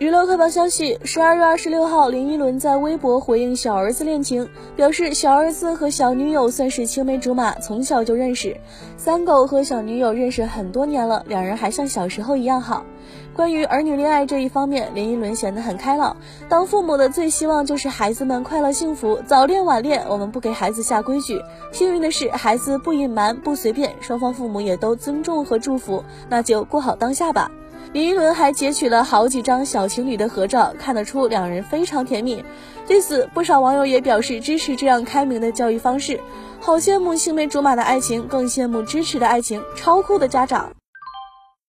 娱乐快报消息：十二月二十六号，林依轮在微博回应小儿子恋情，表示小儿子和小女友算是青梅竹马，从小就认识。三狗和小女友认识很多年了，两人还像小时候一样好。关于儿女恋爱这一方面，林依轮显得很开朗。当父母的最希望就是孩子们快乐幸福，早恋晚恋我们不给孩子下规矩。幸运的是，孩子不隐瞒不随便，双方父母也都尊重和祝福，那就过好当下吧。林依轮还截取了好几张小情侣的合照，看得出两人非常甜蜜。对此，不少网友也表示支持这样开明的教育方式，好羡慕青梅竹马的爱情，更羡慕支持的爱情，超酷的家长。